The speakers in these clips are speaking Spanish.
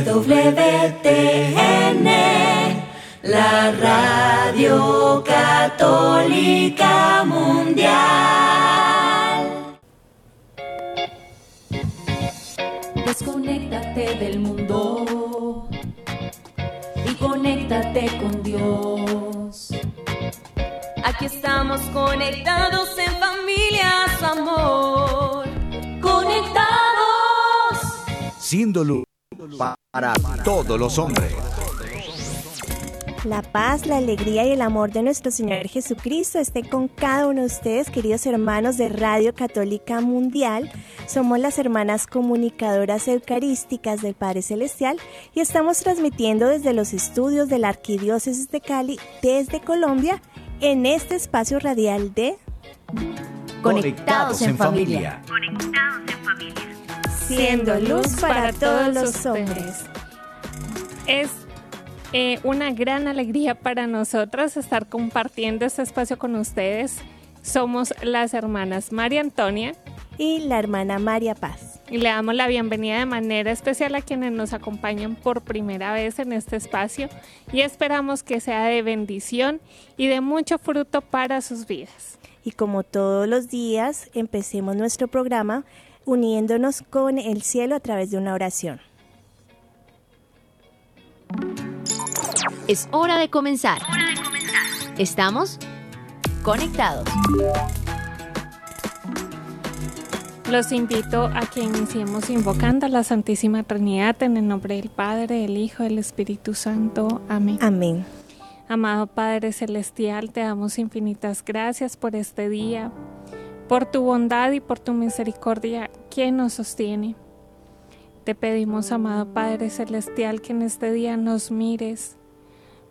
EWTN, la radio católica mundial. Desconéctate del mundo y conéctate con Dios. Aquí estamos conectados en familia, su amor. Conectados. Siendo para todos los hombres. La paz, la alegría y el amor de nuestro Señor Jesucristo esté con cada uno de ustedes, queridos hermanos de Radio Católica Mundial. Somos las hermanas comunicadoras eucarísticas del Padre Celestial y estamos transmitiendo desde los estudios de la Arquidiócesis de Cali, desde Colombia, en este espacio radial de Conectados en familia. Siendo luz para todos los hombres. Es eh, una gran alegría para nosotros estar compartiendo este espacio con ustedes. Somos las hermanas María Antonia Y la hermana María Paz. y le damos la bienvenida de manera especial a quienes nos acompañan por primera vez en este espacio y esperamos que sea de bendición y de mucho fruto para sus vidas. Y como todos los días, empecemos nuestro programa uniéndonos con el cielo a través de una oración. Es hora de comenzar. Estamos conectados. Los invito a que iniciemos invocando a la Santísima Trinidad en el nombre del Padre, del Hijo del Espíritu Santo. Amén. Amén. Amado Padre Celestial, te damos infinitas gracias por este día, por tu bondad y por tu misericordia que nos sostiene. Te pedimos, amado Padre Celestial, que en este día nos mires,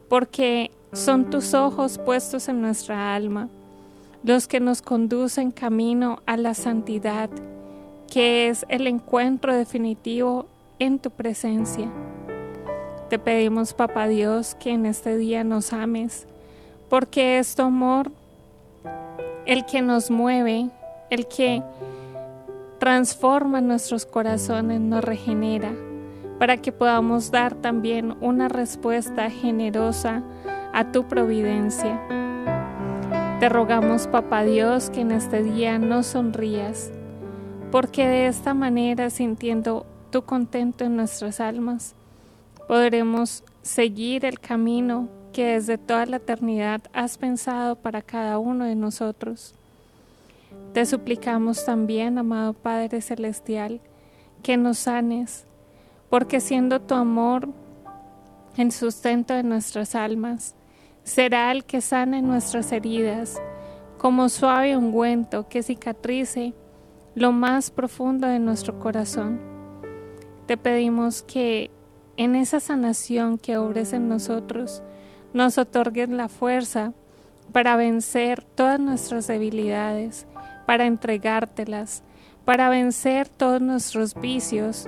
porque son tus ojos puestos en nuestra alma los que nos conducen camino a la santidad, que es el encuentro definitivo en tu presencia. Te pedimos, Papá Dios, que en este día nos ames, porque es tu amor el que nos mueve, el que transforma nuestros corazones, nos regenera, para que podamos dar también una respuesta generosa a tu providencia. Te rogamos, Papá Dios, que en este día no sonrías, porque de esta manera, sintiendo tu contento en nuestras almas, podremos seguir el camino que desde toda la eternidad has pensado para cada uno de nosotros. Te suplicamos también, amado Padre Celestial, que nos sanes, porque siendo tu amor el sustento de nuestras almas, será el que sane nuestras heridas, como suave ungüento que cicatrice lo más profundo de nuestro corazón. Te pedimos que en esa sanación que obres en nosotros, nos otorgues la fuerza para vencer todas nuestras debilidades, para entregártelas, para vencer todos nuestros vicios,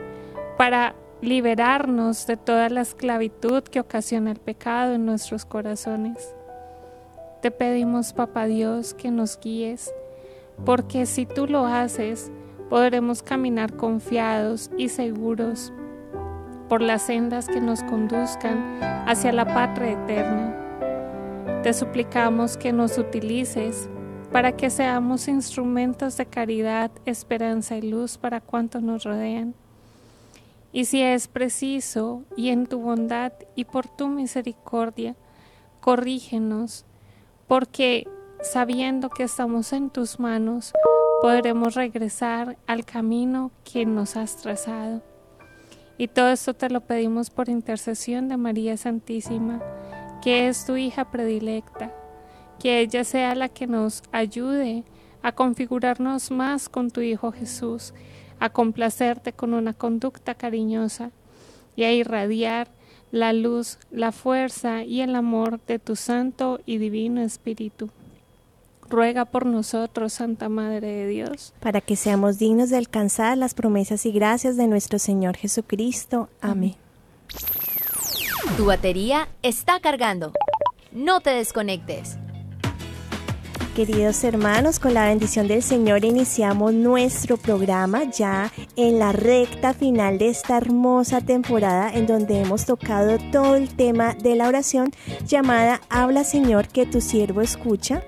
para liberarnos de toda la esclavitud que ocasiona el pecado en nuestros corazones. Te pedimos, Papá Dios, que nos guíes, porque si tú lo haces, podremos caminar confiados y seguros por las sendas que nos conduzcan hacia la patria eterna. Te suplicamos que nos utilices para que seamos instrumentos de caridad, esperanza y luz para cuantos nos rodean. Y si es preciso, y en tu bondad y por tu misericordia, corrígenos, porque sabiendo que estamos en tus manos, podremos regresar al camino que nos has trazado. Y todo esto te lo pedimos por intercesión de María Santísima, que es tu hija predilecta, que ella sea la que nos ayude a configurarnos más con tu Hijo Jesús, a complacerte con una conducta cariñosa y a irradiar la luz, la fuerza y el amor de tu Santo y Divino Espíritu. Ruega por nosotros, Santa Madre de Dios, para que seamos dignos de alcanzar las promesas y gracias de nuestro Señor Jesucristo. Amén. Tu batería está cargando. No te desconectes. Queridos hermanos, con la bendición del Señor iniciamos nuestro programa ya en la recta final de esta hermosa temporada en donde hemos tocado todo el tema de la oración llamada Habla Señor que tu siervo escucha.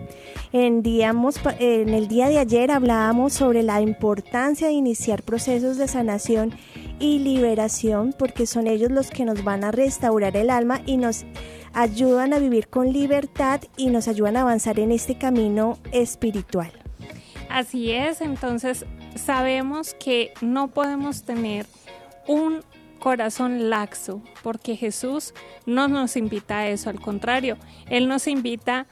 En, en el día de ayer hablábamos sobre la importancia de iniciar procesos de sanación y liberación porque son ellos los que nos van a restaurar el alma y nos ayudan a vivir con libertad y nos ayudan a avanzar en este camino espiritual. Así es, entonces sabemos que no podemos tener un corazón laxo, porque Jesús no nos invita a eso, al contrario, Él nos invita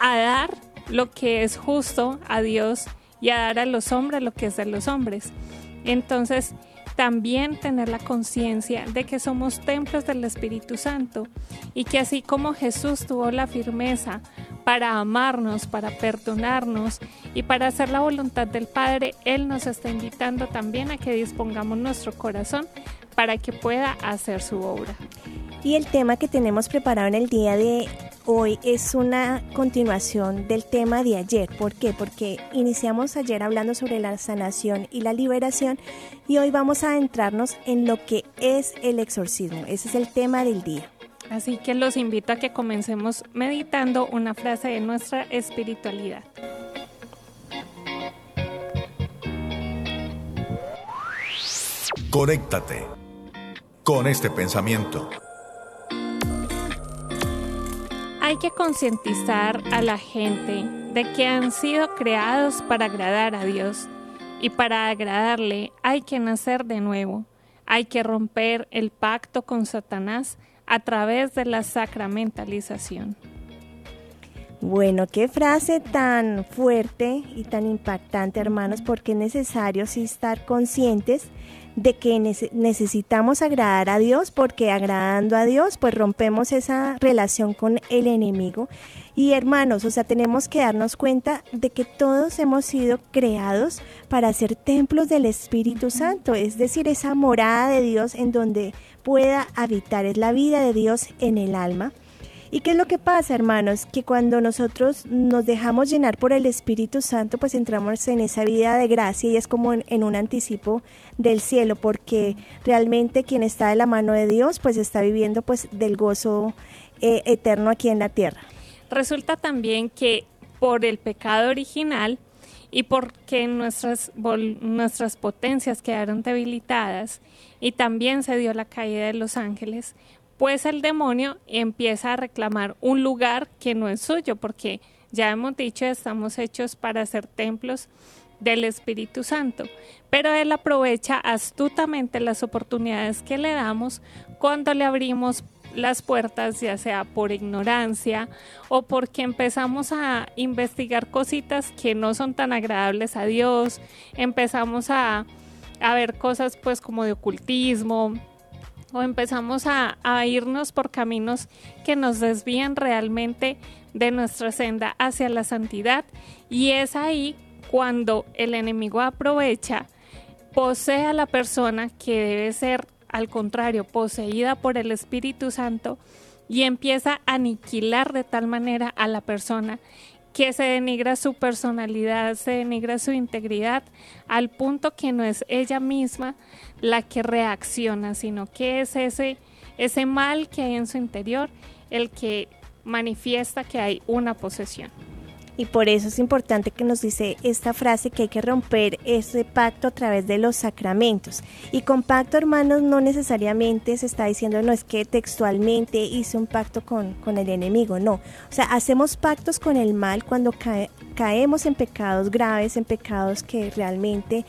a dar lo que es justo a Dios y a dar a los hombres lo que es de los hombres. Entonces, también tener la conciencia de que somos templos del Espíritu Santo y que así como Jesús tuvo la firmeza para amarnos, para perdonarnos y para hacer la voluntad del Padre, Él nos está invitando también a que dispongamos nuestro corazón para que pueda hacer su obra. Y el tema que tenemos preparado en el día de hoy es una continuación del tema de ayer. ¿Por qué? Porque iniciamos ayer hablando sobre la sanación y la liberación y hoy vamos a adentrarnos en lo que es el exorcismo. Ese es el tema del día. Así que los invito a que comencemos meditando una frase de nuestra espiritualidad. Conéctate con este pensamiento. Hay que concientizar a la gente de que han sido creados para agradar a Dios y para agradarle hay que nacer de nuevo. Hay que romper el pacto con Satanás a través de la sacramentalización. Bueno, qué frase tan fuerte y tan impactante, hermanos, porque es necesario sí estar conscientes de que necesitamos agradar a Dios, porque agradando a Dios, pues rompemos esa relación con el enemigo. Y hermanos, o sea, tenemos que darnos cuenta de que todos hemos sido creados para ser templos del Espíritu Santo, es decir, esa morada de Dios en donde pueda habitar, es la vida de Dios en el alma. ¿Y qué es lo que pasa, hermanos? Que cuando nosotros nos dejamos llenar por el Espíritu Santo, pues entramos en esa vida de gracia y es como en, un anticipo del cielo, porque realmente quien está de la mano de Dios, pues está viviendo pues del gozo eh, eterno aquí en la tierra. Resulta también que por el pecado original y porque nuestras, nuestras potencias quedaron debilitadas y también se dio la caída de los ángeles, pues el demonio empieza a reclamar un lugar que no es suyo, porque ya hemos dicho, estamos hechos para ser templos del Espíritu Santo, pero él aprovecha astutamente las oportunidades que le damos cuando le abrimos las puertas, ya sea por ignorancia o porque empezamos a investigar cositas que no son tan agradables a Dios, empezamos a, a ver cosas pues como de ocultismo, o empezamos a, irnos por caminos que nos desvían realmente de nuestra senda hacia la santidad. Y es ahí cuando el enemigo aprovecha, posee a la persona que debe ser al contrario poseída por el Espíritu Santo y empieza a aniquilar de tal manera a la persona que se denigra su personalidad, se denigra su integridad, al punto que no es ella misma la que reacciona, sino que es ese, ese mal que hay en su interior el que manifiesta que hay una posesión. Y por eso es importante que nos dice esta frase que hay que romper ese pacto a través de los sacramentos. Y con pacto, hermanos, no necesariamente se está diciendo, no es que textualmente hice un pacto con, con el enemigo, no. O sea, hacemos pactos con el mal cuando caemos en pecados graves, en pecados que realmente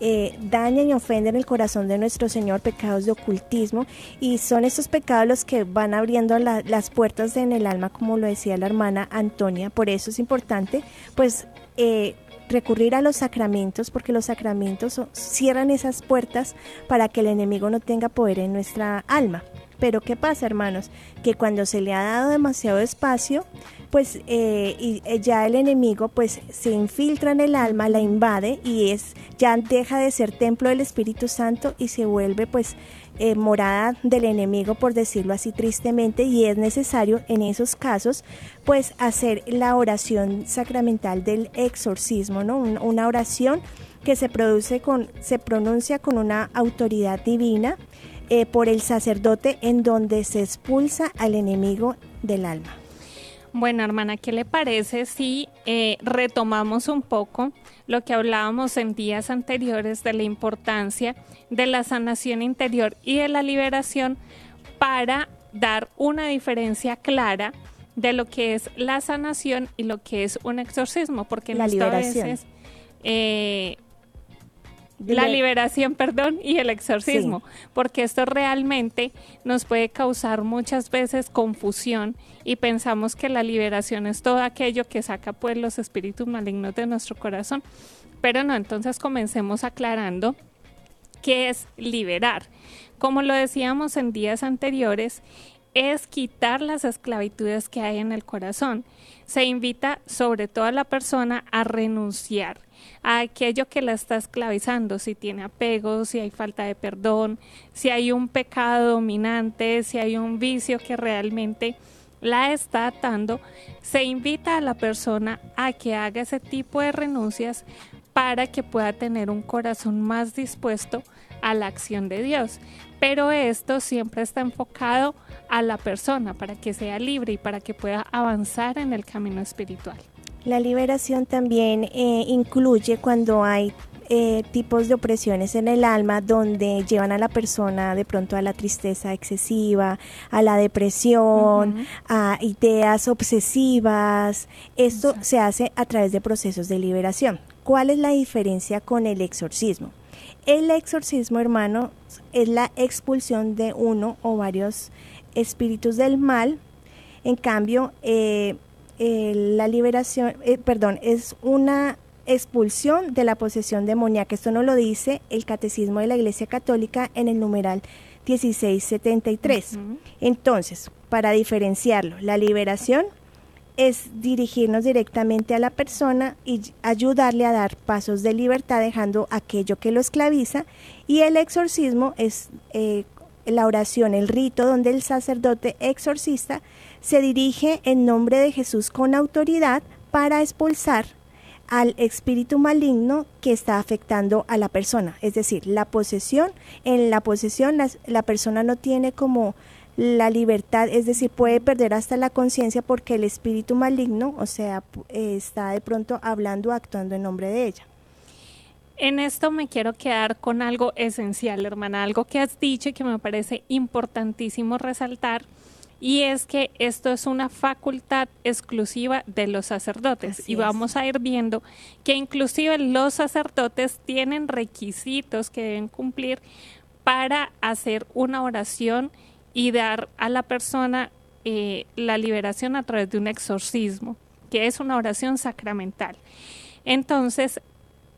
eh, dañan y ofenden el corazón de nuestro Señor, pecados de ocultismo, y son estos pecados los que van abriendo las puertas en el alma, como lo decía la hermana Antonia. Por eso es importante, pues, eh, recurrir a los sacramentos, porque los sacramentos cierran esas puertas para que el enemigo no tenga poder en nuestra alma. Pero ¿qué pasa, hermanos? Que cuando se le ha dado demasiado espacio, pues eh, y eh, ya el enemigo pues se infiltra en el alma, la invade y es ya deja de ser templo del Espíritu Santo y se vuelve pues eh, morada del enemigo por decirlo así tristemente y es necesario en esos casos pues hacer la oración sacramental del exorcismo, ¿no? Una oración que se produce con se pronuncia con una autoridad divina por el sacerdote en donde se expulsa al enemigo del alma. Bueno, hermana, ¿qué le parece si eh, retomamos un poco lo que hablábamos en días anteriores de la importancia de la sanación interior y de la liberación para dar una diferencia clara de lo que es la sanación y lo que es un exorcismo? Porque la liberación. Veces, eh, la liberación, perdón, y el exorcismo, porque esto realmente nos puede causar muchas veces confusión y pensamos que la liberación es todo aquello que saca pues los espíritus malignos de nuestro corazón. Pero no, entonces comencemos aclarando qué es liberar. Como lo decíamos en días anteriores, es quitar las esclavitudes que hay en el corazón. Se invita sobre todo a la persona a renunciar a aquello que la está esclavizando, si tiene apego, si hay falta de perdón, si hay un pecado dominante, si hay un vicio que realmente la está atando, se invita a la persona a que haga ese tipo de renuncias para que pueda tener un corazón más dispuesto a la acción de Dios. Pero esto siempre está enfocado a la persona para que sea libre y para que pueda avanzar en el camino espiritual. La liberación también eh, incluye cuando hay eh, tipos de opresiones en el alma donde llevan a la persona de pronto a la tristeza excesiva, a la depresión, a ideas obsesivas. Esto se hace a través de procesos de liberación. ¿Cuál es la diferencia con el exorcismo? El exorcismo, hermano, es la expulsión de uno o varios espíritus del mal. En cambio, eh, eh, la liberación, eh, perdón, es una expulsión de la posesión demoníaca. Esto no lo dice el Catecismo de la Iglesia Católica en el numeral 1673. Entonces, para diferenciarlo, la liberación es dirigirnos directamente a la persona y ayudarle a dar pasos de libertad dejando aquello que lo esclaviza y el exorcismo es eh, la oración, el rito donde el sacerdote exorcista se dirige en nombre de Jesús con autoridad para expulsar al espíritu maligno que está afectando a la persona. Es decir, la posesión, en la posesión la, persona no tiene como la libertad, es decir, puede perder hasta la conciencia porque el espíritu maligno, o sea, está de pronto hablando, actuando en nombre de ella. En esto me quiero quedar con algo esencial, hermana, algo que has dicho y que me parece importantísimo resaltar y es que esto es una facultad exclusiva de los sacerdotes y vamos a ir viendo que inclusive los sacerdotes tienen requisitos que deben cumplir para hacer una oración y dar a la persona eh, la liberación a través de un exorcismo, que es una oración sacramental. Entonces,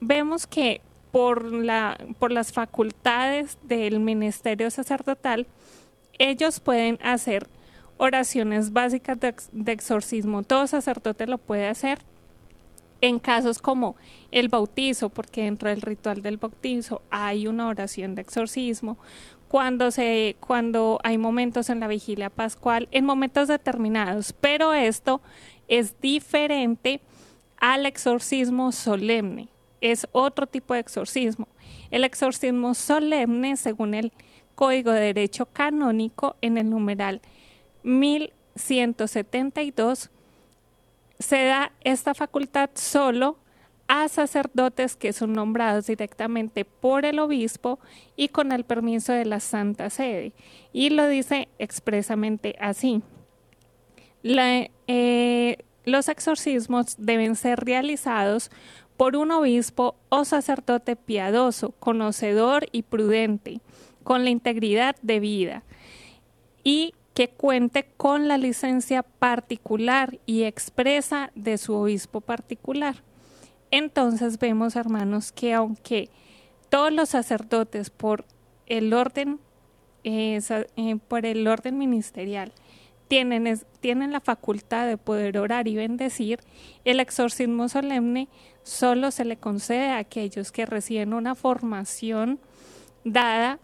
vemos que por, la, por las facultades del ministerio sacerdotal, ellos pueden hacer oraciones básicas de, exorcismo. Todo sacerdote lo puede hacer en casos como el bautizo, porque dentro del ritual del bautizo hay una oración de exorcismo, cuando se cuando hay momentos en la vigilia pascual, en momentos determinados, pero esto es diferente al exorcismo solemne. Es otro tipo de exorcismo. El exorcismo solemne, según el Código de Derecho Canónico, en el numeral 1172 se da esta facultad solo a sacerdotes que son nombrados directamente por el obispo y con el permiso de la Santa Sede. Y lo dice expresamente así. Eh, los exorcismos deben ser realizados por un obispo o sacerdote piadoso, conocedor y prudente, con la integridad de vida y que cuente con la licencia particular y expresa de su obispo particular. Entonces vemos, hermanos, que aunque todos los sacerdotes por el orden eh, por el orden ministerial tienen, tienen la facultad de poder orar y bendecir, el exorcismo solemne solo se le concede a aquellos que reciben una formación dada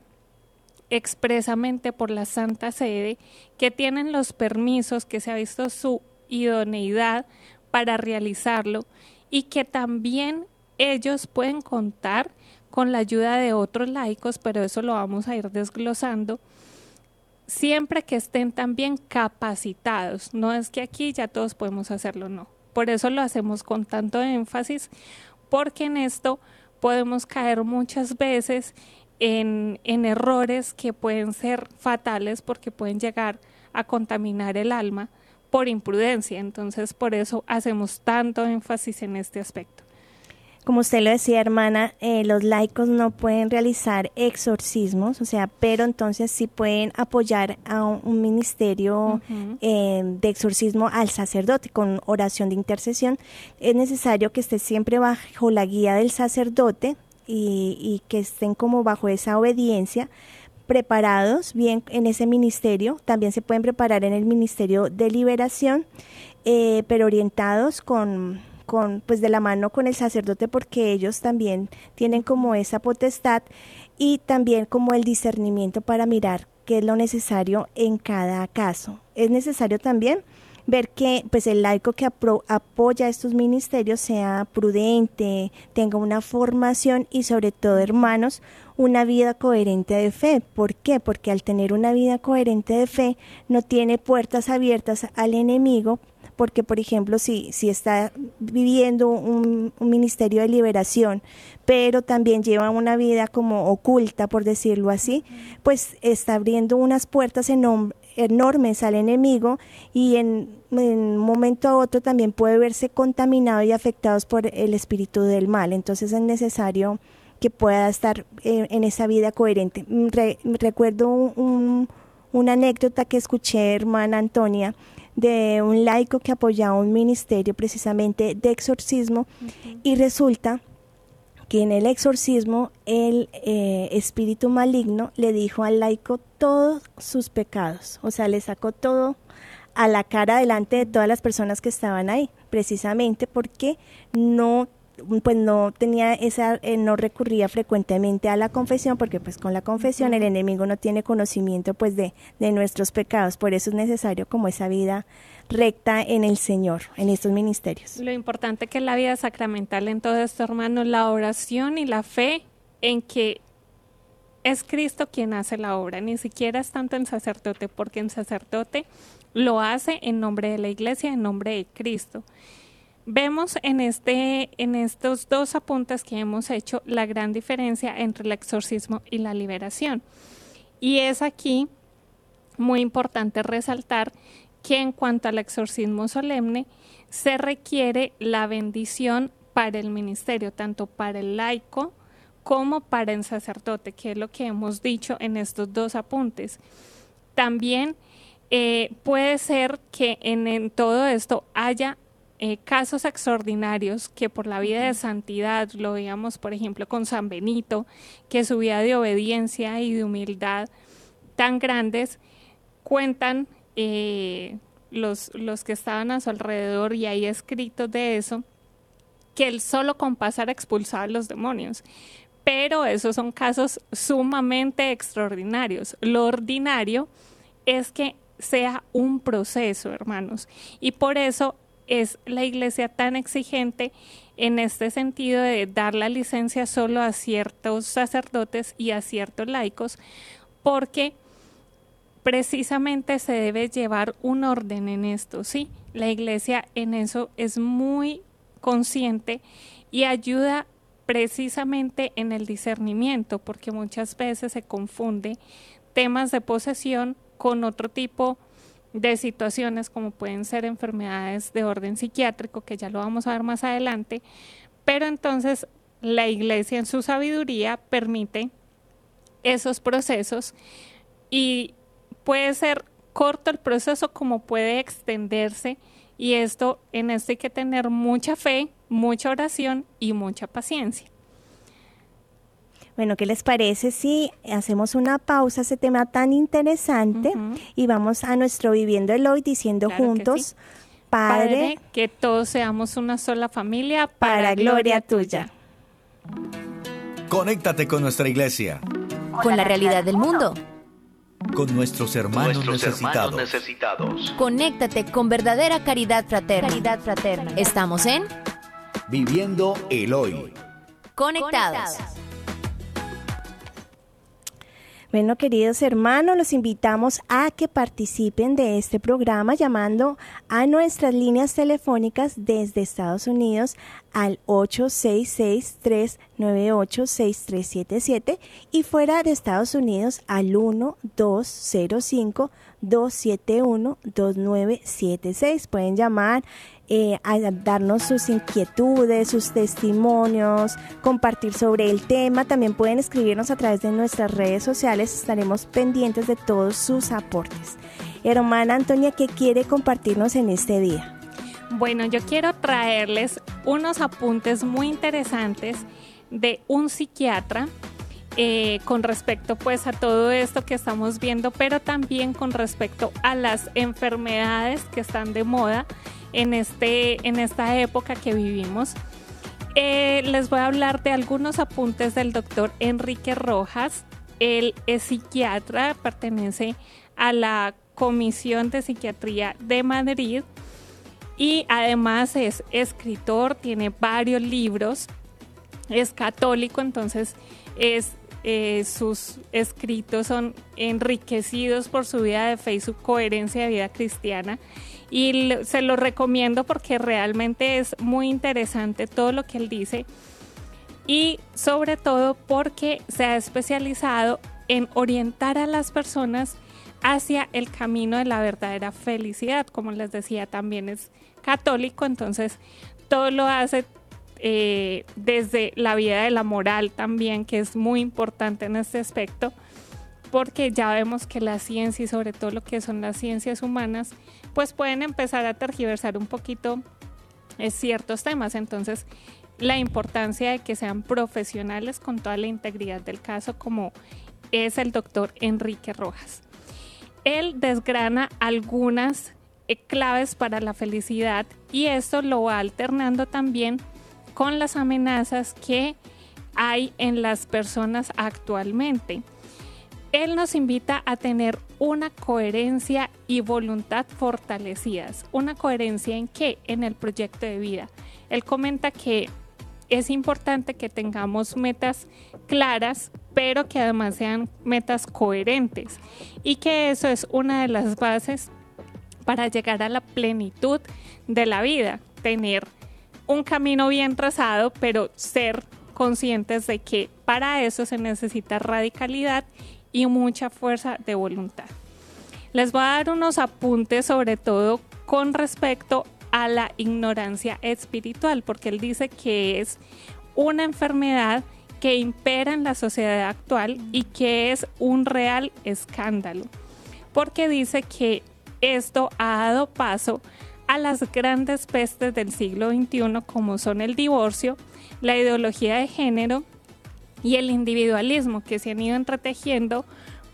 expresamente por la Santa Sede, que tienen los permisos, que se ha visto su idoneidad para realizarlo y que también ellos pueden contar con la ayuda de otros laicos, pero eso lo vamos a ir desglosando siempre que estén también capacitados. No es que aquí ya todos podemos hacerlo, no. Por eso lo hacemos con tanto énfasis, porque en esto podemos caer muchas veces en, en errores que pueden ser fatales porque pueden llegar a contaminar el alma por imprudencia. Entonces, por eso hacemos tanto énfasis en este aspecto. Como usted lo decía, hermana, eh, los laicos no pueden realizar exorcismos, o sea, pero entonces sí pueden apoyar a un, ministerio eh, de exorcismo al sacerdote con oración de intercesión. Es necesario que esté siempre bajo la guía del sacerdote y, y que estén como bajo esa obediencia preparados bien en ese ministerio, también se pueden preparar en el ministerio de liberación, eh, pero orientados con con pues de la mano con el sacerdote porque ellos también tienen como esa potestad y también como el discernimiento para mirar qué es lo necesario en cada caso. Es necesario también ver que pues el laico que apoya estos ministerios sea prudente, tenga una formación y sobre todo, hermanos, una vida coherente de fe. ¿Por qué? Porque al tener una vida coherente de fe no tiene puertas abiertas al enemigo porque por ejemplo si, si está viviendo un, ministerio de liberación, pero también lleva una vida como oculta, por decirlo así, pues está abriendo unas puertas enormes al enemigo y en, un momento a otro también puede verse contaminado y afectados por el espíritu del mal. Entonces es necesario que pueda estar en, esa vida coherente. recuerdo una anécdota que escuché, hermana Antonia, de un laico que apoyaba un ministerio precisamente de exorcismo y resulta que en el exorcismo el eh, espíritu maligno le dijo al laico todos sus pecados, o sea, le sacó todo a la cara delante de todas las personas que estaban ahí, precisamente porque no pues no tenía esa, eh, no recurría frecuentemente a la confesión, porque pues con la confesión el enemigo no tiene conocimiento pues de, de nuestros pecados, por eso es necesario como esa vida recta en el Señor, en estos ministerios. Lo importante que es la vida sacramental en todo esto, hermano, la oración y la fe en que es Cristo quien hace la obra, ni siquiera es tanto en sacerdote, porque en sacerdote lo hace en nombre de la iglesia, en nombre de Cristo. Vemos en, este, en estos dos apuntes que hemos hecho la gran diferencia entre el exorcismo y la liberación. Y es aquí muy importante resaltar que en cuanto al exorcismo solemne, se requiere la bendición para el ministerio, tanto para el laico como para el sacerdote, que es lo que hemos dicho en estos dos apuntes. También eh, puede ser que en todo esto haya eh, casos extraordinarios que por la vida de santidad, lo veíamos por ejemplo con San Benito, que su vida de obediencia y de humildad tan grandes, cuentan eh, los, los que estaban a su alrededor y hay escritos de eso, que él solo con pasar expulsaba a los demonios. Pero esos son casos sumamente extraordinarios. Lo ordinario es que sea un proceso, hermanos. Y por eso es la iglesia tan exigente en este sentido de dar la licencia solo a ciertos sacerdotes y a ciertos laicos, porque precisamente se debe llevar un orden en esto, ¿sí? La iglesia en eso es muy consciente y ayuda precisamente en el discernimiento, porque muchas veces se confunde temas de posesión con otro tipo de situaciones como pueden ser enfermedades de orden psiquiátrico, que ya lo vamos a ver más adelante, pero entonces la iglesia en su sabiduría permite esos procesos y puede ser corto el proceso como puede extenderse y esto en esto hay que tener mucha fe, mucha oración y mucha paciencia. Bueno, ¿qué les parece si hacemos una pausa a ese tema tan interesante y vamos a nuestro Viviendo el Hoy diciendo juntos, Padre, que todos seamos una sola familia para, gloria tuya. Conéctate con nuestra iglesia. Con la realidad del mundo. Con nuestros hermanos, necesitados. Conéctate con verdadera caridad fraterna. Caridad fraterna. Estamos en Viviendo el Hoy. Conectados. Bueno, queridos hermanos, los invitamos a que participen de este programa llamando a nuestras líneas telefónicas desde Estados Unidos al 866-398-6377 y fuera de Estados Unidos al 1205 271-2976. Pueden llamar eh, a darnos sus inquietudes, sus testimonios, compartir sobre el tema. También pueden escribirnos a través de nuestras redes sociales. Estaremos pendientes de todos sus aportes. Hermana Antonia, ¿qué quiere compartirnos en este día? Bueno, yo quiero traerles unos apuntes muy interesantes de un psiquiatra eh, con respecto pues a todo esto que estamos viendo, pero también con respecto a las enfermedades que están de moda en, este, en esta época que vivimos. Eh, les voy a hablar de algunos apuntes del doctor Enrique Rojas. Él es psiquiatra, pertenece a la Comisión de Psiquiatría de Madrid y además es escritor, tiene varios libros, es católico, entonces es eh, sus escritos son enriquecidos por su vida de fe y su coherencia de vida cristiana. Y se lo recomiendo porque realmente es muy interesante todo lo que él dice. Y sobre todo porque se ha especializado en orientar a las personas hacia el camino de la verdadera felicidad. Como les decía, también es católico, entonces todo lo hace eh, desde la vida de la moral también, que es muy importante en este aspecto, porque ya vemos que la ciencia y sobre todo lo que son las ciencias humanas, pues pueden empezar a tergiversar un poquito eh, ciertos temas. Entonces, la importancia de que sean profesionales con toda la integridad del caso, como es el doctor Enrique Rojas. Él desgrana algunas eh, claves para la felicidad y esto lo va alternando también con las amenazas que hay en las personas actualmente. Él nos invita a tener una coherencia y voluntad fortalecidas. ¿Una coherencia en qué? En el proyecto de vida. Él comenta que es importante que tengamos metas claras, pero que además sean metas coherentes y que eso es una de las bases para llegar a la plenitud de la vida, tener un camino bien trazado, pero ser conscientes de que para eso se necesita radicalidad y mucha fuerza de voluntad. Les voy a dar unos apuntes sobre todo con respecto a la ignorancia espiritual, porque él dice que es una enfermedad que impera en la sociedad actual y que es un real escándalo, porque dice que esto ha dado paso a las grandes pestes del siglo XXI como son el divorcio, la ideología de género y el individualismo que se han ido entretejiendo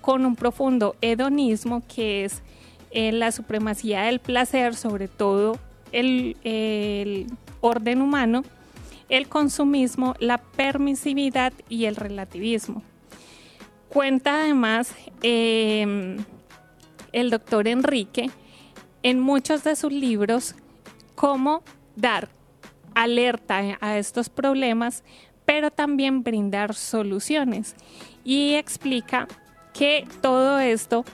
con un profundo hedonismo que es eh, la supremacía del placer sobre todo el, orden humano, el consumismo, la permisividad y el relativismo. Cuenta además em, el doctor Enrique en muchos de sus libros cómo dar alerta a estos problemas, pero también brindar soluciones. Y explica que todo esto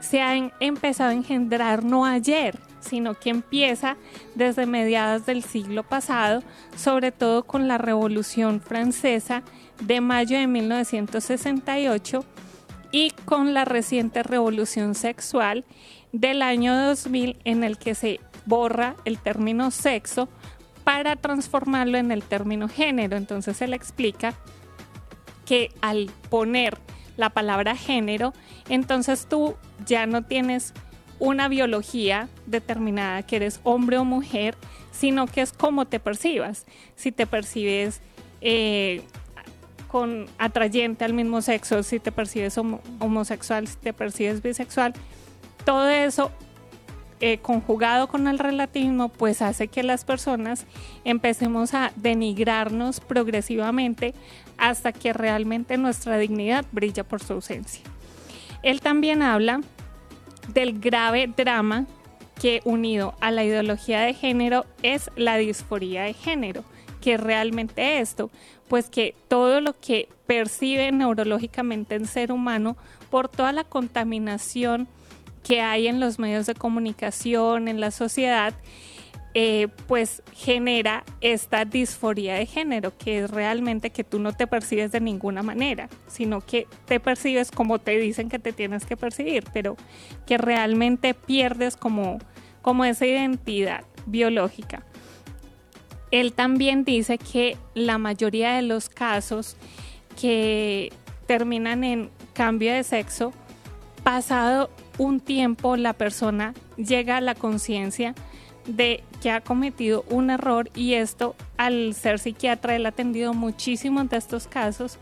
se ha empezado a engendrar no ayer, sino que empieza desde mediados del siglo pasado, sobre todo con la Revolución Francesa de mayo de 1968 y con la reciente Revolución Sexual del año 2000 en el que se borra el término sexo para transformarlo en el término género. Entonces le explica que al poner la palabra género, entonces tú ya no tienes una biología determinada que eres hombre o mujer, sino que es como te percibas. Si te percibes eh, con atrayente al mismo sexo, si te percibes homosexual, si te percibes bisexual, todo eso eh, conjugado con el relativismo, pues hace que las personas empecemos a denigrarnos progresivamente hasta que realmente nuestra dignidad brilla por su ausencia. Él también habla del grave drama que unido a la ideología de género es la disforía de género. que realmente esto? Pues que todo lo que percibe neurológicamente el ser humano por toda la contaminación que hay en los medios de comunicación, en la sociedad, eh, pues genera esta disforía de género, que es realmente que tú no te percibes de ninguna manera, sino que te percibes como te dicen que te tienes que percibir, pero que realmente pierdes como, como esa identidad biológica. Él también dice que la mayoría de los casos que terminan en cambio de sexo, pasado un tiempo la persona llega a la conciencia de que ha cometido un error y esto al ser psiquiatra él ha atendido muchísimos de estos casos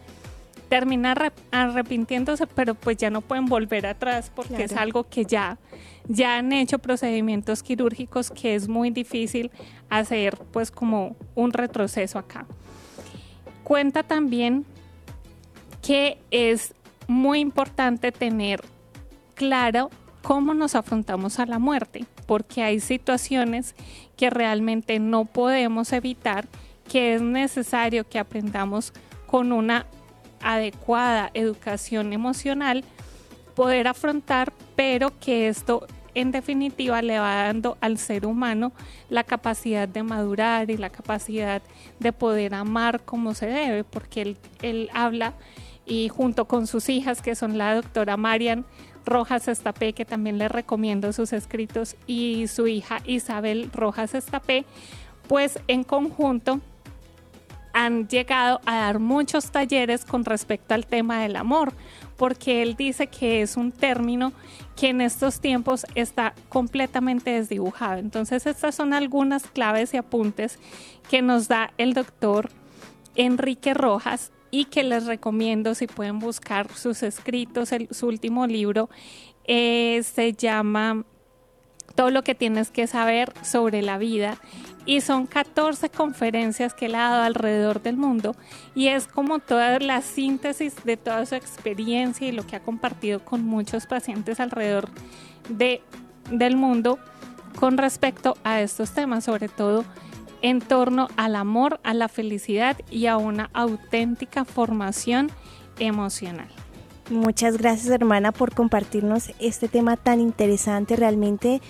termina arrepintiéndose pero pues ya no pueden volver atrás porque es algo que ya ya han hecho procedimientos quirúrgicos que es muy difícil hacer pues como un retroceso acá. Cuenta también que es muy importante tener claro cómo nos afrontamos a la muerte, porque hay situaciones que realmente no podemos evitar, que es necesario que aprendamos con una adecuada educación emocional poder afrontar, pero que esto en definitiva le va dando al ser humano la capacidad de madurar y la capacidad de poder amar como se debe, porque él, él habla y junto con sus hijas, que son la doctora Marian Rojas Estapé, que también le recomiendo sus escritos, y su hija Isabel Rojas Estapé, pues en conjunto han llegado a dar muchos talleres con respecto al tema del amor, porque él dice que es un término que en estos tiempos está completamente desdibujado. Entonces estas son algunas claves y apuntes que nos da el doctor Enrique Rojas y que les recomiendo si pueden buscar sus escritos. su último libro eh, se llama Todo lo que tienes que saber sobre la vida y son 14 conferencias que él ha dado alrededor del mundo y es como toda la síntesis de toda su experiencia y lo que ha compartido con muchos pacientes alrededor de, del mundo con respecto a estos temas, sobre todo en torno al amor, a la felicidad y a una auténtica formación emocional. Muchas gracias hermana por compartirnos este tema tan interesante. Realmente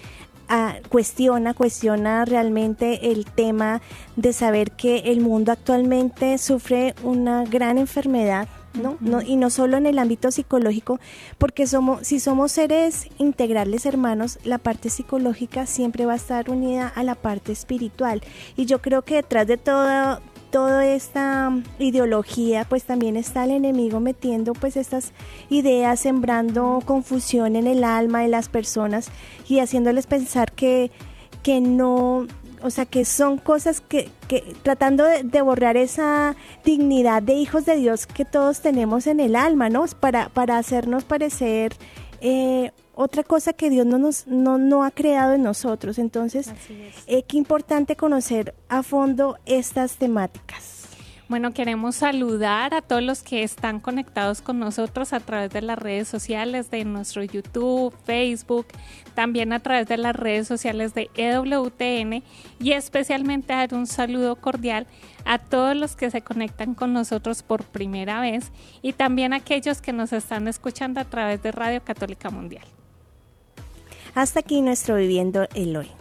ah, cuestiona, cuestiona realmente el tema de saber que el mundo actualmente sufre una gran enfermedad ¿no? ¿no? Y no solo en el ámbito psicológico, porque somos, si somos seres integrales hermanos, la parte psicológica siempre va a estar unida a la parte espiritual. Y yo creo que detrás de todo, toda esta ideología, pues también está el enemigo metiendo pues estas ideas, sembrando confusión en el alma de las personas y haciéndoles pensar que, que no, o sea, que son cosas que, que tratando de, borrar esa dignidad de hijos de Dios que todos tenemos en el alma, ¿no? Para, para hacernos parecer eh, otra cosa que Dios no, nos, no, no ha creado en nosotros. Entonces, eh, qué importante conocer a fondo estas temáticas. Bueno, queremos saludar a todos los que están conectados con nosotros a través de las redes sociales de nuestro YouTube, Facebook, también a través de las redes sociales de EWTN y especialmente dar un saludo cordial a todos los que se conectan con nosotros por primera vez y también a aquellos que nos están escuchando a través de Radio Católica Mundial. Hasta aquí nuestro Viviendo el Hoy.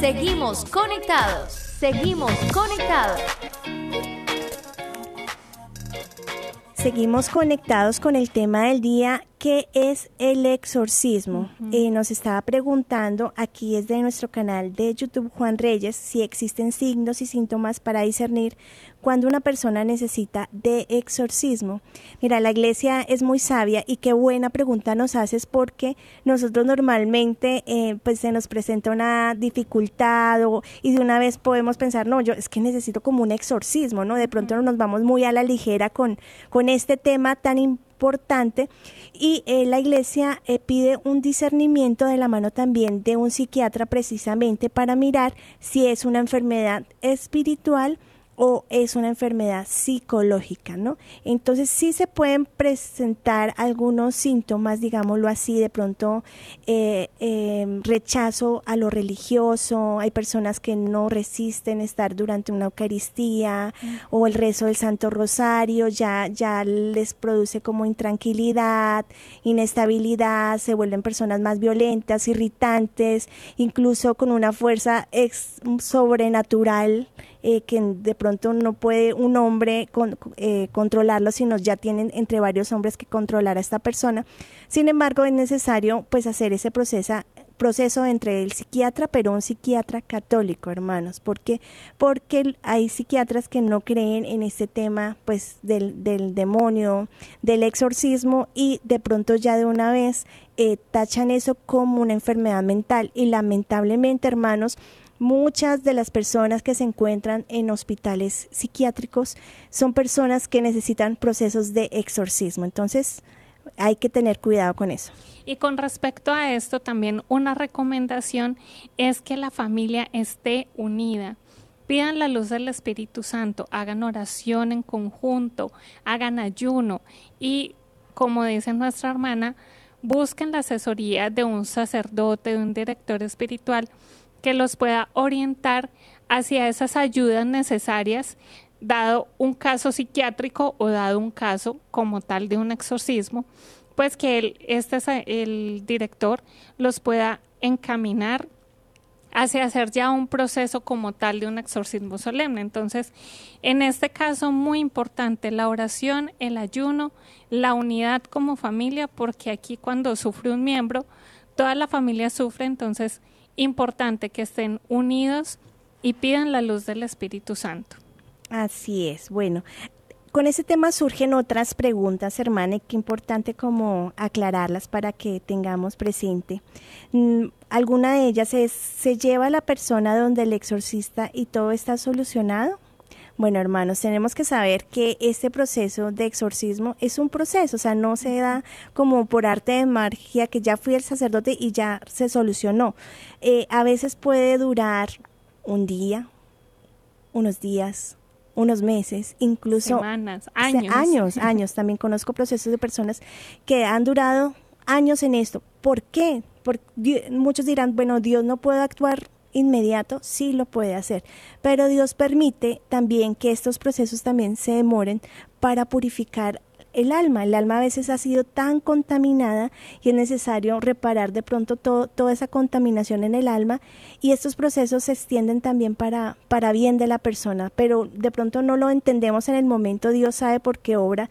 Seguimos conectados. Seguimos conectados. Seguimos conectados con el tema del día ¿Qué es el exorcismo? Eh, nos estaba preguntando, aquí es de nuestro canal de YouTube Juan Reyes, si existen signos y síntomas para discernir cuando una persona necesita de exorcismo. Mira, la iglesia es muy sabia y qué buena pregunta nos haces porque nosotros normalmente eh, pues se nos presenta una dificultad o, y de una vez podemos pensar, no, yo es que necesito como un exorcismo, ¿no? De pronto nos vamos muy a la ligera con, con este tema tan importante importante y eh, la iglesia eh, pide un discernimiento de la mano también de un psiquiatra precisamente para mirar si es una enfermedad espiritual o es una enfermedad psicológica, ¿no? Entonces sí se pueden presentar algunos síntomas, digámoslo así, de pronto eh, em, rechazo a lo religioso, hay personas que no resisten estar durante una Eucaristía o el rezo del Santo Rosario, ya, ya les produce como intranquilidad, inestabilidad, se vuelven personas más violentas, irritantes, incluso con una fuerza sobrenatural eh, que de pronto no puede un hombre eh, controlarlo, sino ya tienen entre varios hombres que controlar a esta persona. Sin embargo, es necesario pues hacer ese proceso entre el psiquiatra, pero un psiquiatra católico, hermanos. ¿Por qué? Porque hay psiquiatras que no creen en este tema, pues, del, del demonio, del exorcismo, y de pronto ya de una vez eh, tachan eso como una enfermedad mental. Y lamentablemente, hermanos, Muchas de las personas que se encuentran en hospitales psiquiátricos son personas que necesitan procesos de exorcismo. Entonces, hay que tener cuidado con eso. Y con respecto a esto, también una recomendación es que la familia esté unida. Pidan la luz del Espíritu Santo, hagan oración en conjunto, hagan ayuno y, como dice nuestra hermana, busquen la asesoría de un sacerdote, de un director espiritual que los pueda orientar hacia esas ayudas necesarias dado un caso psiquiátrico o dado un caso como tal de un exorcismo, pues que este, el director los pueda encaminar hacia hacer ya un proceso como tal de un exorcismo solemne. Entonces, en este caso, muy importante la oración, el ayuno, la unidad como familia, porque aquí cuando sufre un miembro, toda la familia sufre, entonces importante que estén unidos y pidan la luz del Espíritu Santo. Así es. Bueno, con ese tema surgen otras preguntas, hermana, qué importante como aclararlas para que tengamos presente. Mm, ¿Alguna de ellas es, se lleva a la persona donde el exorcista y todo está solucionado? Bueno, hermanos, tenemos que saber que este proceso de exorcismo es un proceso, o sea, no se da como por arte de magia que ya fui el sacerdote y ya se solucionó. Eh, a veces puede durar un día, unos días, unos meses, incluso semanas, años. años, años. También conozco procesos de personas que han durado años en esto. ¿Por qué? Porque muchos dirán, bueno, Dios no puede actuar inmediato, sí lo puede hacer, pero Dios permite también que estos procesos también se demoren para purificar el alma. El alma a veces ha sido tan contaminada y es necesario reparar de pronto toda esa contaminación en el alma y estos procesos se extienden también para, para bien de la persona, pero de pronto no lo entendemos en el momento, Dios sabe por qué obra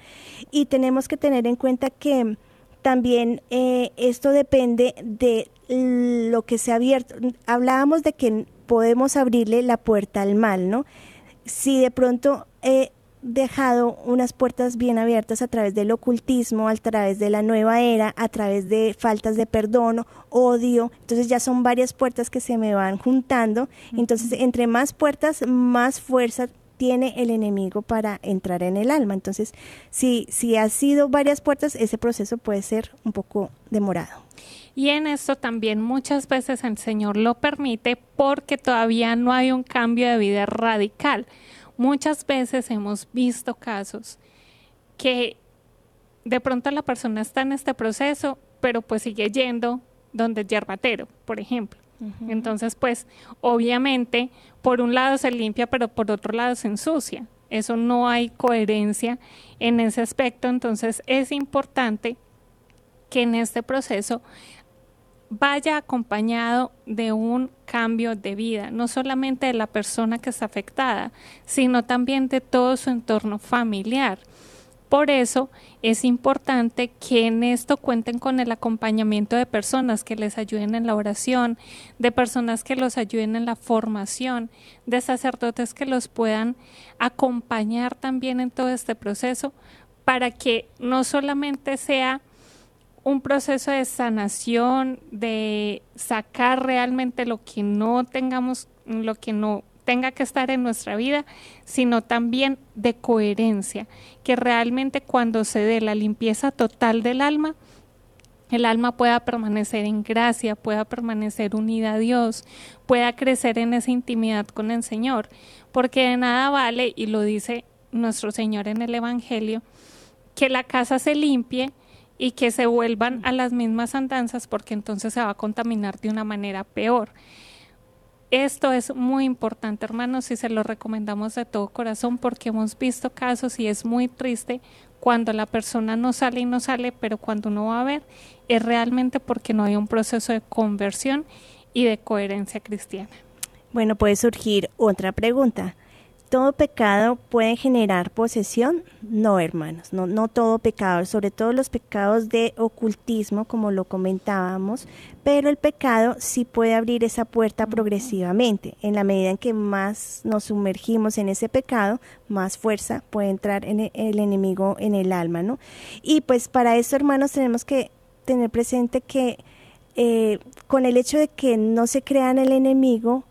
y tenemos que tener en cuenta que también eh, esto depende de lo que se ha abierto. Hablábamos de que podemos abrirle la puerta al mal, ¿no? Si de pronto he dejado unas puertas bien abiertas a través del ocultismo, a través de la nueva era, a través de faltas de perdón, odio, entonces ya son varias puertas que se me van juntando, entonces entre más puertas, más fuerza tiene el enemigo para entrar en el alma. Entonces, si, si ha sido varias puertas, ese proceso puede ser un poco demorado. Y en esto también muchas veces el Señor lo permite porque todavía no hay un cambio de vida radical. Muchas veces hemos visto casos que de pronto la persona está en este proceso, pero pues sigue yendo donde es yerbatero, por ejemplo. Entonces, pues, obviamente, por un lado se limpia, pero por otro lado se ensucia. Eso no hay coherencia en ese aspecto. Entonces, es importante que en este proceso vaya acompañado de un cambio de vida, no solamente de la persona que está afectada, sino también de todo su entorno familiar Por eso es importante que en esto cuenten con el acompañamiento de personas que les ayuden en la oración, de personas que los ayuden en la formación, de sacerdotes que los puedan acompañar también en todo este proceso para que no solamente sea un proceso de sanación, de sacar realmente lo que no tengamos, lo que no tenga que estar en nuestra vida, sino también de coherencia, que realmente cuando se dé la limpieza total del alma, el alma pueda permanecer en gracia, pueda permanecer unida a Dios, pueda crecer en esa intimidad con el Señor, porque de nada vale, y lo dice nuestro Señor en el Evangelio, que la casa se limpie y que se vuelvan a las mismas andanzas porque entonces se va a contaminar de una manera peor. Esto es muy importante, hermanos, y se lo recomendamos de todo corazón porque hemos visto casos y es muy triste cuando la persona no sale y no sale, pero cuando uno va a ver es realmente porque no hay un proceso de conversión y de coherencia cristiana. Bueno, puede surgir otra pregunta todo pecado puede generar posesión? No, hermanos, no, no todo pecado, sobre todo los pecados de ocultismo, como lo comentábamos, pero el pecado sí puede abrir esa puerta progresivamente. En la medida en que más nos sumergimos en ese pecado, más fuerza puede entrar en el, enemigo en el alma, ¿no? Y pues para eso, hermanos, tenemos que tener presente que eh, con el hecho de que no se crean el enemigo,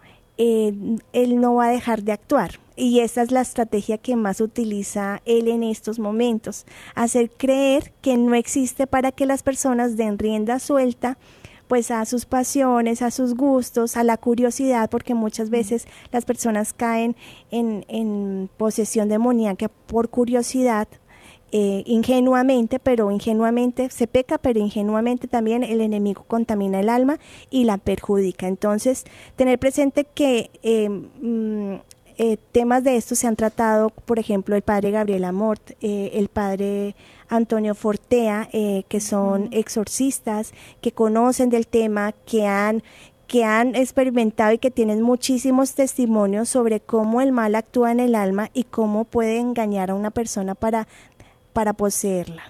eh, él no va a dejar de actuar. Y esa es la estrategia que más utiliza él en estos momentos, hacer creer que no existe para que las personas den rienda suelta pues a sus pasiones, a sus gustos, a la curiosidad, porque muchas veces las personas caen en, en posesión demoníaca por curiosidad, eh, ingenuamente, pero ingenuamente se peca, pero ingenuamente también el enemigo contamina el alma y la perjudica. Entonces, tener presente que eh, mm, eh, temas de estos se han tratado, por ejemplo, el padre Gabriel Amort, el padre Antonio Fortea, que son exorcistas, que conocen del tema, que han que han experimentado y que tienen muchísimos testimonios sobre cómo el mal actúa en el alma y cómo puede engañar a una persona para para poseerla.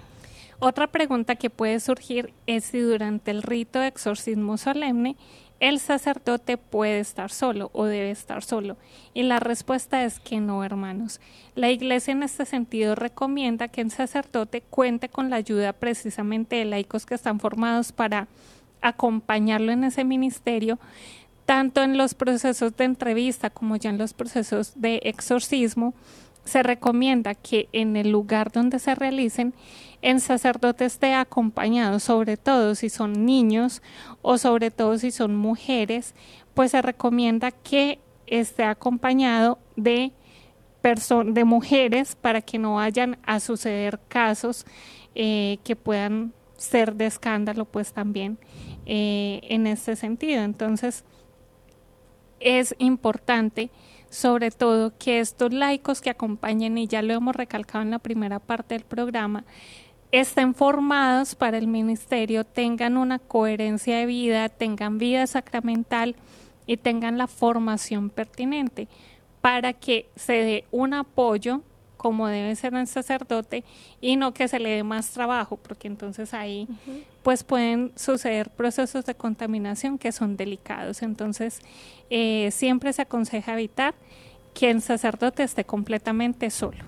Otra pregunta que puede surgir es si durante el rito de exorcismo solemne el sacerdote puede estar solo o debe estar solo. Y la respuesta es que no, hermanos. La Iglesia en este sentido recomienda que el sacerdote cuente con la ayuda precisamente de laicos que están formados para acompañarlo en ese ministerio, tanto en los procesos de entrevista como ya en los procesos de exorcismo, se recomienda que en el lugar donde se realicen el sacerdote esté acompañado, sobre todo si son niños o sobre todo si son mujeres, pues se recomienda que esté acompañado de, de mujeres para que no vayan a suceder casos eh, que puedan ser de escándalo, pues también eh, en este sentido. Entonces, es importante sobre todo que estos laicos que acompañen, y ya lo hemos recalcado en la primera parte del programa, estén formados para el ministerio, tengan una coherencia de vida, tengan vida sacramental y tengan la formación pertinente para que se dé un apoyo como debe ser un sacerdote y no que se le dé más trabajo, porque entonces ahí pues pueden suceder procesos de contaminación que son delicados. Entonces eh, siempre se aconseja evitar que el sacerdote esté completamente solo.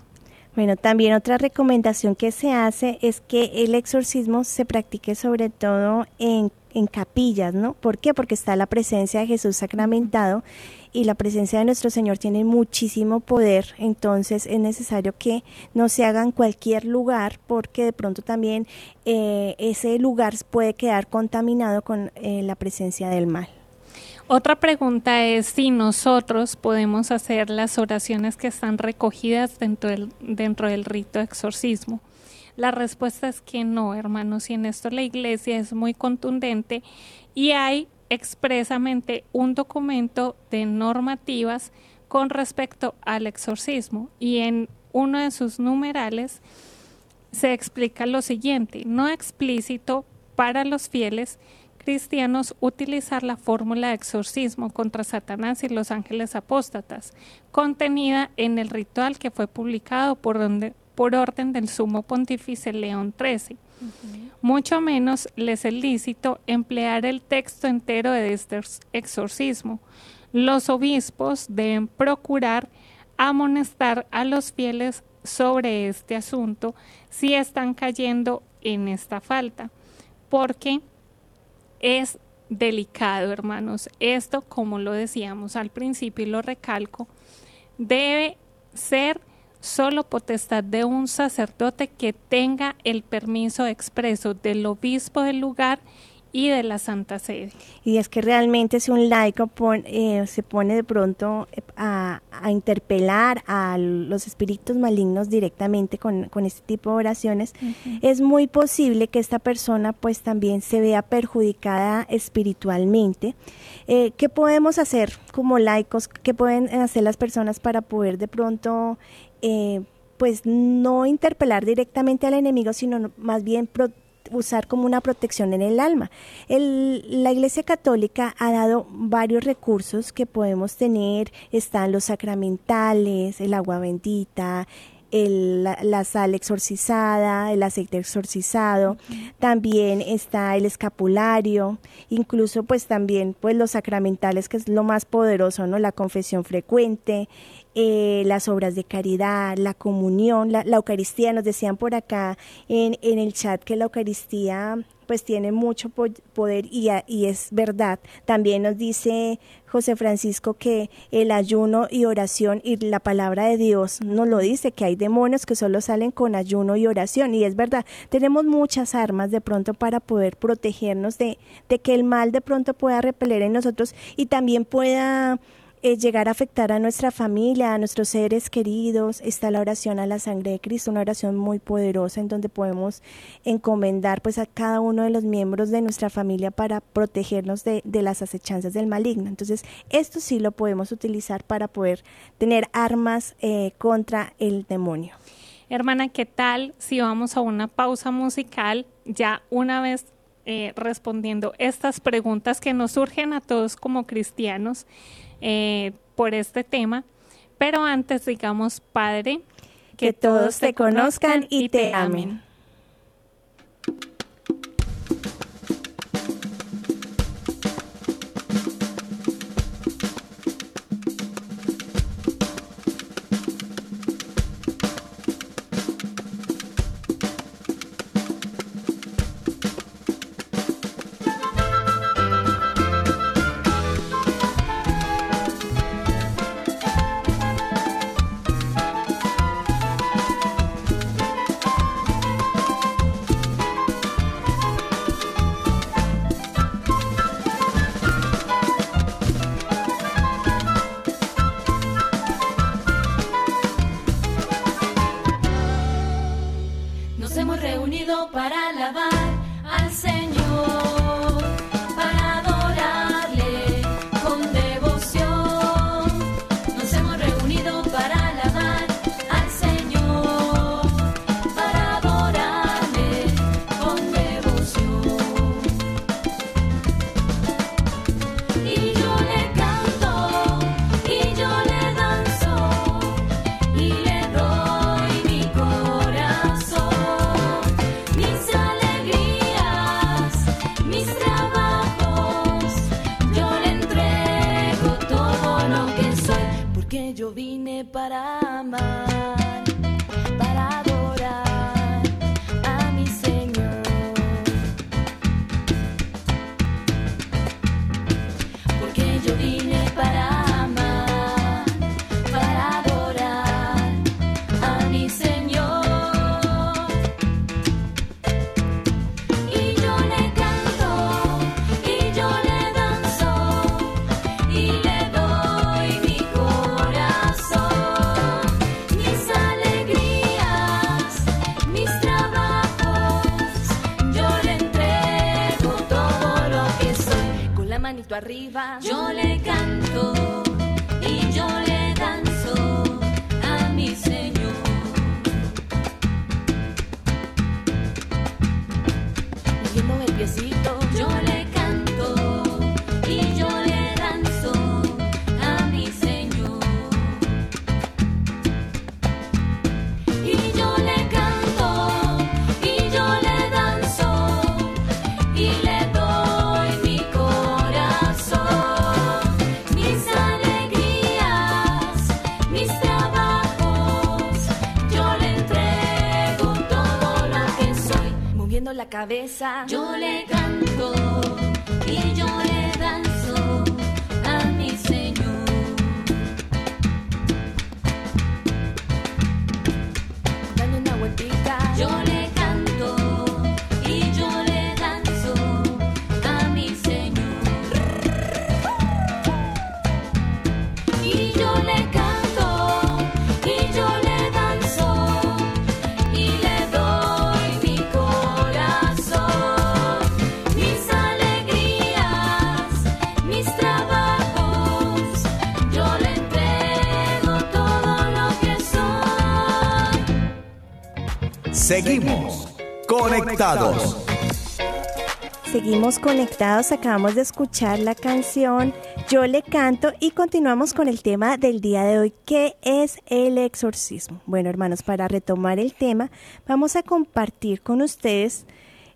Bueno, también otra recomendación que se hace es que el exorcismo se practique sobre todo en, en capillas, ¿no? ¿Por qué? Porque está la presencia de Jesús sacramentado y la presencia de nuestro Señor tiene muchísimo poder, entonces es necesario que no se haga en cualquier lugar porque de pronto también eh, ese lugar puede quedar contaminado con eh, la presencia del mal. Otra pregunta es si nosotros podemos hacer las oraciones que están recogidas dentro del, dentro del rito de exorcismo. La respuesta es que no, hermanos, y en esto la iglesia es muy contundente y hay expresamente un documento de normativas con respecto al exorcismo. Y en uno de sus numerales se explica lo siguiente, no explícito para los fieles cristianos utilizar la fórmula de exorcismo contra Satanás y los ángeles apóstatas, contenida en el ritual que fue publicado por, donde, por orden del sumo pontífice León XIII. Mucho menos les es lícito emplear el texto entero de este exorcismo. Los obispos deben procurar amonestar a los fieles sobre este asunto si están cayendo en esta falta, porque es delicado, hermanos. Esto, como lo decíamos al principio y lo recalco, debe ser solo potestad de un sacerdote que tenga el permiso expreso del obispo del lugar y de la Santa Sede. Y es que realmente si un laico eh, se pone de pronto eh, a, interpelar a los espíritus malignos directamente con, este tipo de oraciones, es muy posible que esta persona pues también se vea perjudicada espiritualmente. Eh, ¿Qué podemos hacer como laicos? ¿Qué pueden hacer las personas para poder de pronto... pues no interpelar directamente al enemigo, sino más bien usar como una protección en el alma. la Iglesia Católica ha dado varios recursos que podemos tener, están los sacramentales, el agua bendita, la, sal exorcizada, el aceite exorcizado, también está el escapulario, incluso pues también pues los sacramentales que es lo más poderoso, ¿no? La confesión frecuente, eh, las obras de caridad, la comunión, la, Eucaristía. Nos decían por acá en, en, el chat que la Eucaristía pues tiene mucho poder y, y, es verdad. También nos dice José Francisco que el ayuno y oración y la palabra de Dios nos lo dice, que hay demonios que solo salen con ayuno y oración y es verdad. Tenemos muchas armas de pronto para poder protegernos de, de que el mal de pronto pueda repeler en nosotros y también pueda eh, llegar a afectar a nuestra familia, a nuestros seres queridos. Está la oración a la sangre de Cristo, una oración muy poderosa en donde podemos encomendar pues a cada uno de los miembros de nuestra familia para protegernos de, las acechanzas del maligno. Entonces, esto sí lo podemos utilizar para poder tener armas eh, contra el demonio. Hermana, ¿qué tal si vamos a una pausa musical ya una vez eh, respondiendo estas preguntas que nos surgen a todos como cristianos? Eh, por este tema. Pero antes digamos, Padre, que, todos te conozcan y te amen. Y yo le cabeza. Yo Seguimos conectados. Seguimos conectados, acabamos de escuchar la canción Yo le canto y continuamos con el tema del día de hoy, que es el exorcismo. Bueno, hermanos, para retomar el tema, vamos a compartir con ustedes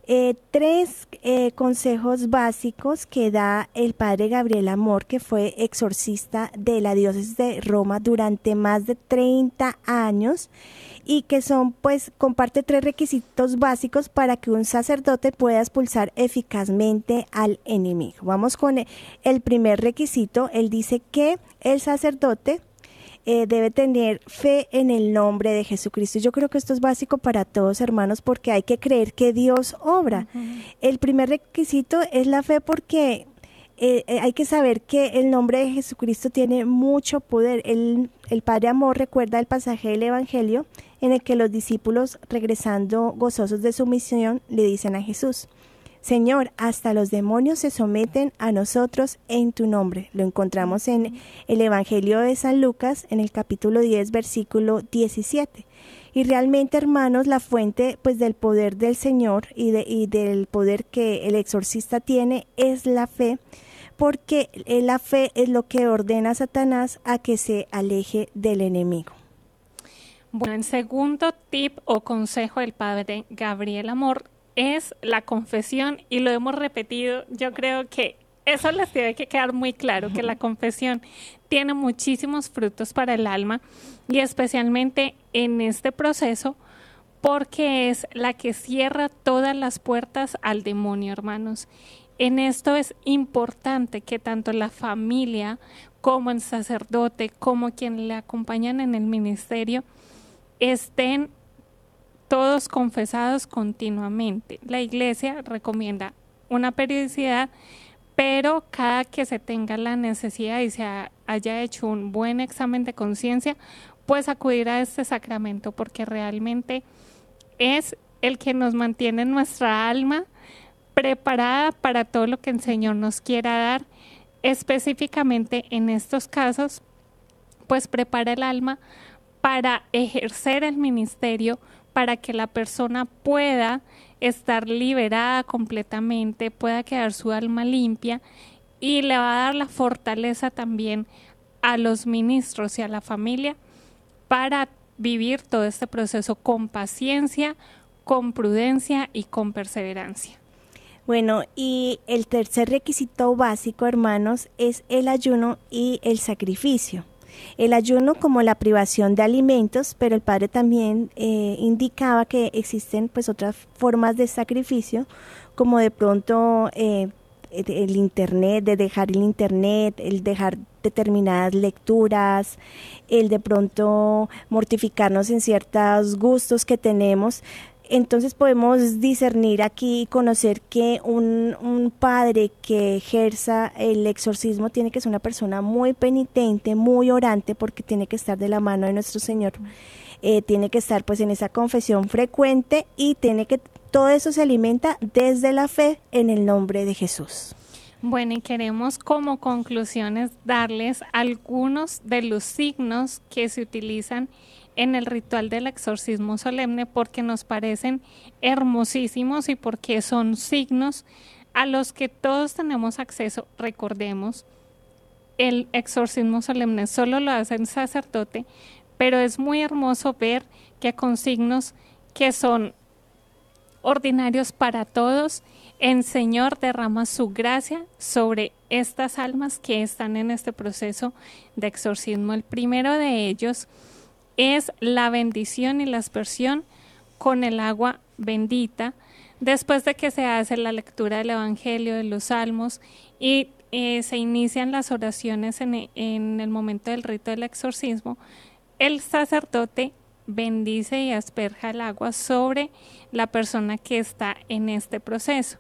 eh, tres eh, consejos básicos que da el padre Gabriel Amor, que fue exorcista de la diócesis de Roma durante más de 30 años y que son, pues, comparte tres requisitos básicos para que un sacerdote pueda expulsar eficazmente al enemigo. Vamos con el primer requisito. Él dice que el sacerdote eh, debe tener fe en el nombre de Jesucristo. Yo creo que esto es básico para todos, hermanos, porque hay que creer que Dios obra. El primer requisito es la fe porque eh, eh, hay que saber que el nombre de Jesucristo tiene mucho poder. El, Padre Amor recuerda el pasaje del Evangelio en el que los discípulos, regresando gozosos de su misión, le dicen a Jesús, Señor, hasta los demonios se someten a nosotros en tu nombre. Lo encontramos en el Evangelio de San Lucas, en el capítulo 10, versículo 17. Y realmente, hermanos, la fuente pues del poder del Señor y, de, y del poder que el exorcista tiene es la fe, porque la fe es lo que ordena a Satanás a que se aleje del enemigo. Bueno, el segundo tip o consejo del padre Gabriel Amor es la confesión y lo hemos repetido. Yo creo que eso les tiene que quedar muy claro, que la confesión tiene muchísimos frutos para el alma y especialmente en este proceso porque es la que cierra todas las puertas al demonio, hermanos. En esto es importante que tanto la familia como el sacerdote, como quien le acompañan en el ministerio, estén todos confesados continuamente. La iglesia recomienda una periodicidad, pero cada que se tenga la necesidad y se haya hecho un buen examen de conciencia, pues acudir a este sacramento porque realmente es el que nos mantiene nuestra alma preparada para todo lo que el Señor nos quiera dar, específicamente en estos casos, pues prepara el alma para ejercer el ministerio, para que la persona pueda estar liberada completamente, pueda quedar su alma limpia y le va a dar la fortaleza también a los ministros y a la familia para vivir todo este proceso con paciencia, con prudencia y con perseverancia. Bueno, y el tercer requisito básico, hermanos, es el ayuno y el sacrificio. El ayuno como la privación de alimentos, pero el padre también eh, indicaba que existen pues otras formas de sacrificio, como de pronto eh, el internet, de dejar el internet, el dejar determinadas lecturas, el de pronto mortificarnos en ciertos gustos que tenemos, entonces podemos discernir aquí y conocer que un, padre que ejerza el exorcismo tiene que ser una persona muy penitente, muy orante, porque tiene que estar de la mano de nuestro Señor. Eh, tiene que estar pues en esa confesión frecuente y tiene que todo eso se alimenta desde la fe en el nombre de Jesús. Bueno, y queremos como conclusiones darles algunos de los signos que se utilizan en el ritual del exorcismo solemne porque nos parecen hermosísimos y porque son signos a los que todos tenemos acceso. Recordemos, el exorcismo solemne solo lo hace el sacerdote, pero es muy hermoso ver que con signos que son ordinarios para todos, el Señor derrama su gracia sobre estas almas que están en este proceso de exorcismo. El primero de ellos es la bendición y la aspersión con el agua bendita Después de que se hace la lectura del Evangelio, de los Salmos y eh, se inician las oraciones en, en el momento del rito del exorcismo, el sacerdote bendice y asperja el agua sobre la persona que está en este proceso.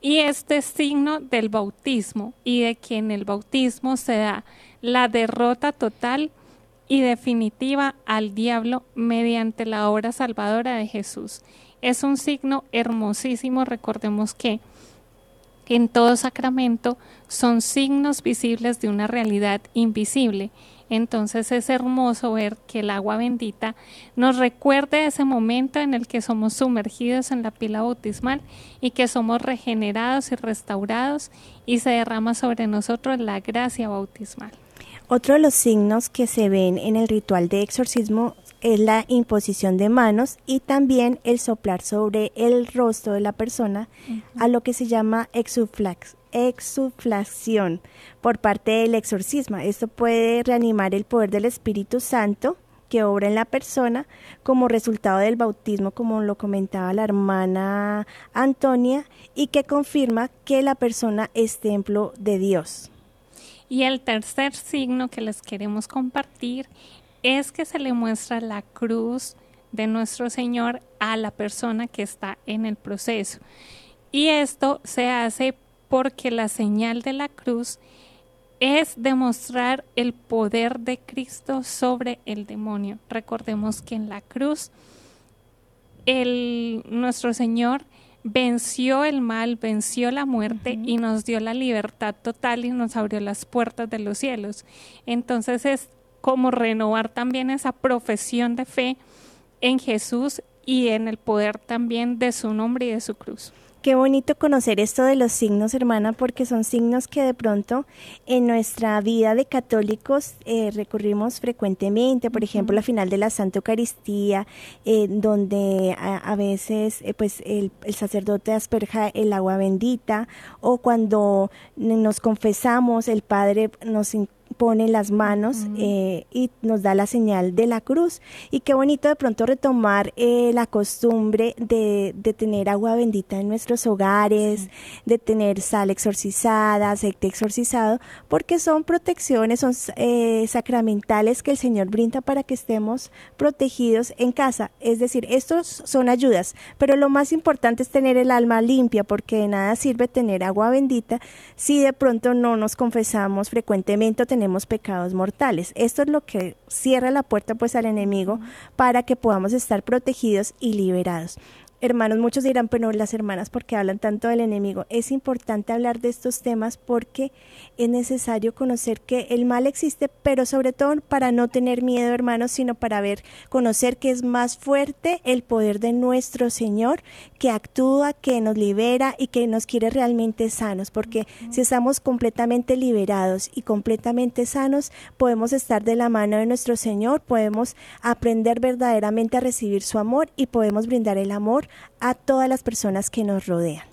Y este es signo del bautismo y de que en el bautismo se da la derrota total y definitiva al diablo mediante la obra salvadora de Jesús. Es un signo hermosísimo, recordemos que en todo sacramento son signos visibles de una realidad invisible. Entonces es hermoso ver que el agua bendita nos recuerde ese momento en el que somos sumergidos en la pila bautismal y que somos regenerados y restaurados y se derrama sobre nosotros la gracia bautismal. Otro de los signos que se ven en el ritual de exorcismo es la imposición de manos y también el soplar sobre el rostro de la persona a lo que se llama exuflax, exuflación por parte del exorcismo. Esto puede reanimar el poder del Espíritu Santo que obra en la persona como resultado del bautismo, como lo comentaba la hermana Antonia, y que confirma que la persona es templo de Dios. Y el tercer signo que les queremos compartir es que se le muestra la cruz de nuestro Señor a la persona que está en el proceso. Y esto se hace porque la señal de la cruz es demostrar el poder de Cristo sobre el demonio. Recordemos que en la cruz el, nuestro Señor venció el mal, venció la muerte y nos dio la libertad total y nos abrió las puertas de los cielos. Entonces es como renovar también esa profesión de fe en Jesús y en el poder también de su nombre y de su cruz. Qué bonito conocer esto de los signos, hermana, porque son signos que de pronto en nuestra vida de católicos eh, recurrimos frecuentemente. Por ejemplo, la final de la Santa Eucaristía, eh, donde a, veces eh, pues el, el, sacerdote asperja el agua bendita, o cuando nos confesamos, el Padre nos pone las manos eh, y nos da la señal de la cruz. Y qué bonito de pronto retomar eh, la costumbre de, de, tener agua bendita en nuestros hogares, de tener sal exorcizada, aceite exorcizado, porque son protecciones, son eh, sacramentales que el Señor brinda para que estemos protegidos en casa. Es decir, estos son ayudas, pero lo más importante es tener el alma limpia, porque de nada sirve tener agua bendita si de pronto no nos confesamos frecuentemente o tenemos pecados mortales. Esto es lo que cierra la puerta pues al enemigo para que podamos estar protegidos y liberados hermanos, muchos dirán, pero las hermanas, porque hablan tanto del enemigo? Es importante hablar de estos temas porque es necesario conocer que el mal existe, pero sobre todo para no tener miedo, hermanos, sino para ver, conocer que es más fuerte el poder de nuestro Señor, que actúa, que nos libera y que nos quiere realmente sanos, porque si estamos completamente liberados y completamente sanos, podemos estar de la mano de nuestro Señor, podemos aprender verdaderamente a recibir su amor y podemos brindar el amor a todas las personas que nos rodean.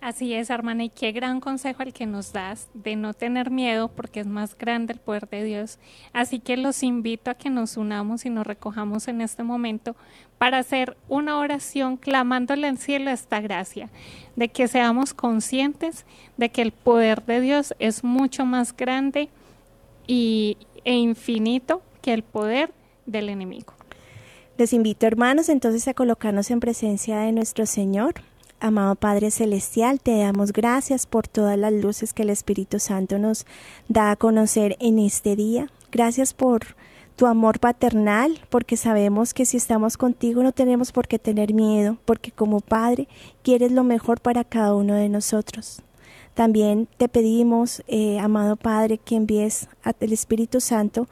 Así es, hermana, y qué gran consejo el que nos das de no tener miedo porque es más grande el poder de Dios. Así que los invito a que nos unamos y nos recojamos en este momento para hacer una oración clamándole al cielo esta gracia, de que seamos conscientes de que el poder de Dios es mucho más grande y, e infinito que el poder del enemigo. Les invito, hermanos, entonces a colocarnos en presencia de nuestro Señor. Amado Padre Celestial, te damos gracias por todas las luces que el Espíritu Santo nos da a conocer en este día. Gracias por tu amor paternal, porque sabemos que si estamos contigo no tenemos por qué tener miedo, porque como Padre quieres lo mejor para cada uno de nosotros. También te pedimos, eh, amado Padre, que envíes al Espíritu Santo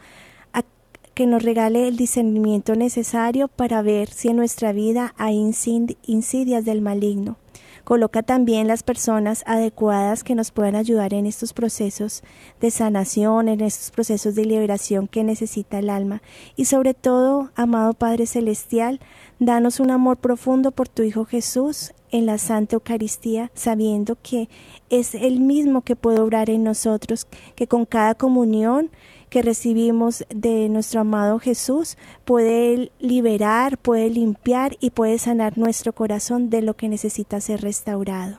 que nos regale el discernimiento necesario para ver si en nuestra vida hay insidias del maligno. Coloca también las personas adecuadas que nos puedan ayudar en estos procesos de sanación, en estos procesos de liberación que necesita el alma. Y sobre todo, amado Padre Celestial, Danos un amor profundo por tu Hijo Jesús en la Santa Eucaristía, sabiendo que es el mismo que puede obrar en nosotros, que con cada comunión que recibimos de nuestro amado Jesús puede liberar, puede limpiar y puede sanar nuestro corazón de lo que necesita ser restaurado.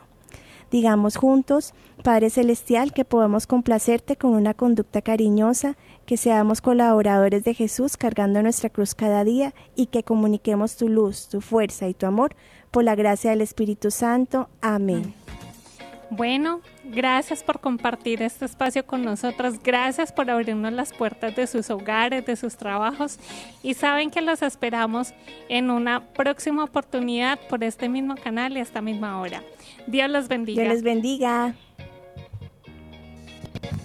Digamos juntos, Padre Celestial, que podamos complacerte con una conducta cariñosa, que seamos colaboradores de Jesús cargando nuestra cruz cada día y que comuniquemos tu luz, tu fuerza y tu amor por la gracia del Espíritu Santo. Amén. Bueno, gracias por compartir este espacio con nosotros, gracias por abrirnos las puertas de sus hogares, de sus trabajos y saben que los esperamos en una próxima oportunidad por este mismo canal y a esta misma hora. Dios los bendiga. Dios les bendiga.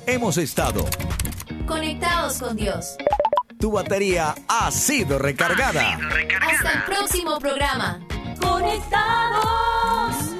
Hemos estado. Conectados con Dios. Tu batería ha sido recargada. Hasta el próximo programa. Conectados.